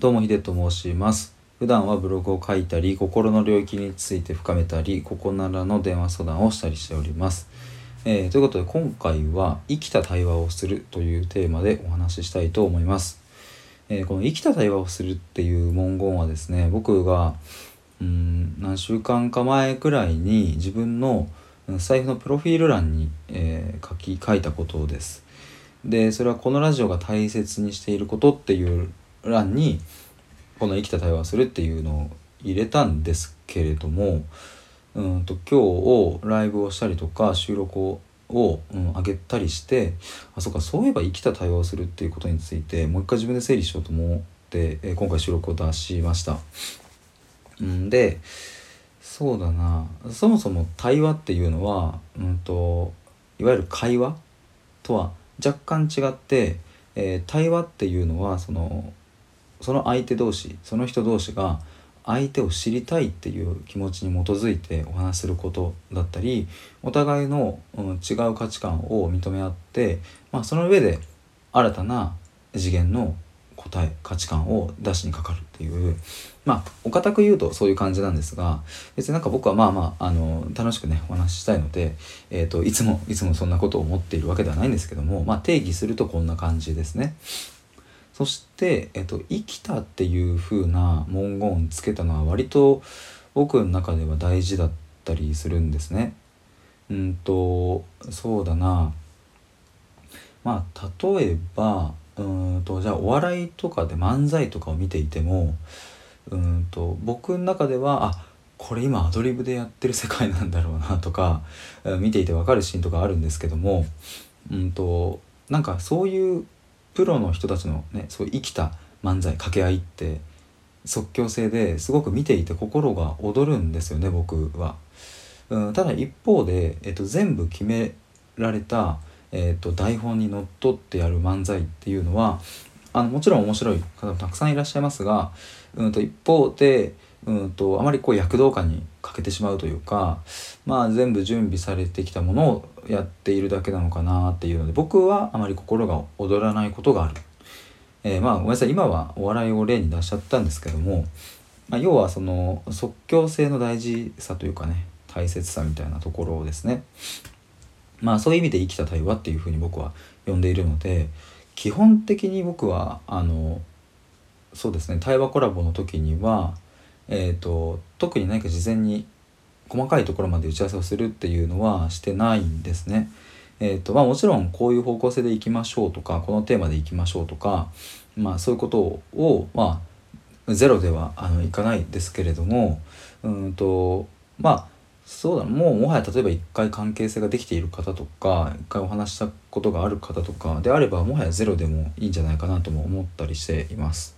どうもヒデと申します。普段はブログを書いたり心の領域について深めたりここならの電話相談をしたりしております、えーということで今回は生きた対話をするというテーマでお話ししたいと思います、えーこの生きた対話をするっていう文言はですね僕がうん何週間か前くらいに自分の財布のプロフィール欄に、えー書き書いたことです。でそれはこのラジオが大切にしていることっていう欄にこの生きた対話をするっていうのを入れたんですけれどもうんと今日をライブをしたりとか収録をを、うん、上げたりしてあそうかそういえば生きた対話をするっていうことについてもう一回自分で整理しようと思って、えー今回収録を出しました。ん、でそうだなそもそも対話っていうのは、うん、といわゆる会話とは若干違って、えー対話っていうのはそのその相手同士その人同士が相手を知りたいっていう気持ちに基づいてお話しすることだったりお互いの、うん違う価値観を認め合って、まあ、その上で新たな次元の答え価値観を出しにかかるっていうまあお堅く言うとそういう感じなんですが別になんか僕はまあまああの楽しくねお話ししたいので、えー、といつもいつもそんなことを思っているわけではないんですけども、まあ、定義するとこんな感じですね。そして、えっと、生きたっていう風な文言をつけたのは割と僕の中では大事だったりするんですね。うんとそうだなまあ例えばうんとじゃあお笑いとかで漫才とかを見ていてもうんと僕の中ではあこれ今アドリブでやってる世界なんだろうなとか見ていてわかるシーンとかあるんですけどもうんとなんかそういうプロの人たちのねそう生きた漫才掛け合いって即興性ですごく見ていて心が躍るんですよね僕は。うん、ただ一方で、えっと、全部決められた、えっと、台本にのっとってやる漫才っていうのはあのもちろん面白い方もたくさんいらっしゃいますが、うん、と一方で、うん、とあまりこう躍動感に欠けてしまうというか、まあ、全部準備されてきたものをやっているだけなのかなっていうので僕はあまり心が躍らないことがある。えーまあごめんなさい今はお笑いを例に出しちゃったんですけども、まあ、要はその即興性の大事さというかね大切さみたいなところをですねまあそういう意味で生きた対話っていうふうに僕は呼んでいるので基本的に僕はあのそうですね対話コラボの時には、えー、と特に何か事前に細かいところまで打ち合わせをするっていうのはしてないんですね。えーとまあ、もちろんこういう方向性でいきましょうとかこのテーマでいきましょうとか、まあ、そういうことを、まあ、ゼロではあのいかないですけれどもうんとまあそうだもうもはや例えば一回関係性ができている方とか一回お話したことがある方とかであればもはやゼロでもいいんじゃないかなとも思ったりしています。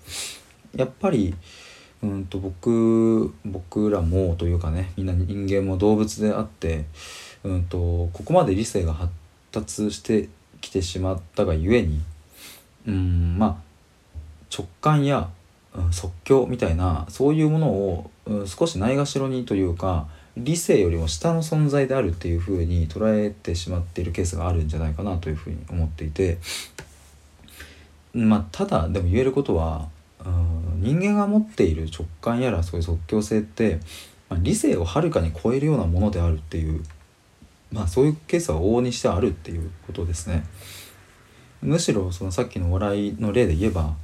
やっぱりうんと僕僕らもというかねみんな人間も動物であってうんとここまで理性が発達してきてしまったがゆえにうんまあ直感や、うん即興みたいなそういうものを、うん少しないがしろにというか理性よりも下の存在であるっていうふうに捉えてしまっているケースがあるんじゃないかなというふうに思っていてまあただでも言えることは、人間が持っている直感やらそういう即興性って、まあ、理性をはるかに超えるようなものであるっていうまあそういうケースは往々にしてあるっていうことですね。むしろそのさっきの笑いの例で言えば、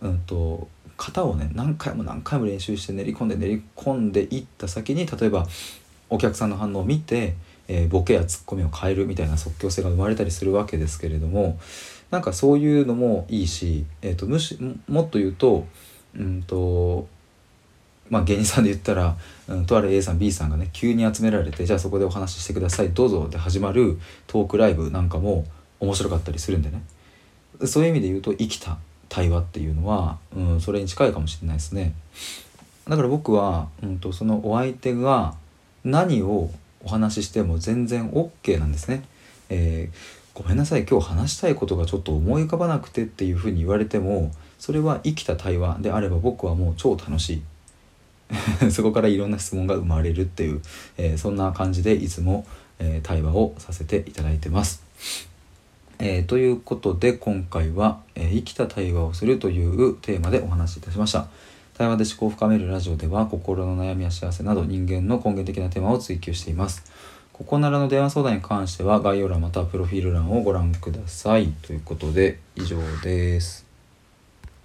うん、と型をね何回も何回も練習して練り込んで練り込んでいった先に例えばお客さんの反応を見て、えーボケやツッコミを変えるみたいな即興性が生まれたりするわけですけれどもなんかそういうのもいいし、えー、とむしもっと言うと,、うんとまあ、芸人さんで言ったら、うん、とある A さん B さんがね急に集められてじゃあそこでお話ししてくださいどうぞで始まるトークライブなんかも面白かったりするんでねそういう意味で言うと生きた対話っていうのは、うん、それに近いかもしれないですね。だから僕は、うん、とそのお相手が何をお話ししても全然 OK なんですね。えーごめんなさい今日話したいことがちょっと思い浮かばなくてっていうふうに言われてもそれは生きた対話であれば僕はもう超楽しい そこからいろんな質問が生まれるっていう、えーそんな感じでいつも、えー対話をさせていただいてます。えー、ということで今回は、え、生きた対話をするというテーマでお話しいたしました。対話で思考を深めるラジオでは心の悩みや幸せなど人間の根源的なテーマを追求しています。ここならの電話相談に関しては概要欄またはプロフィール欄をご覧ください。ということで以上です。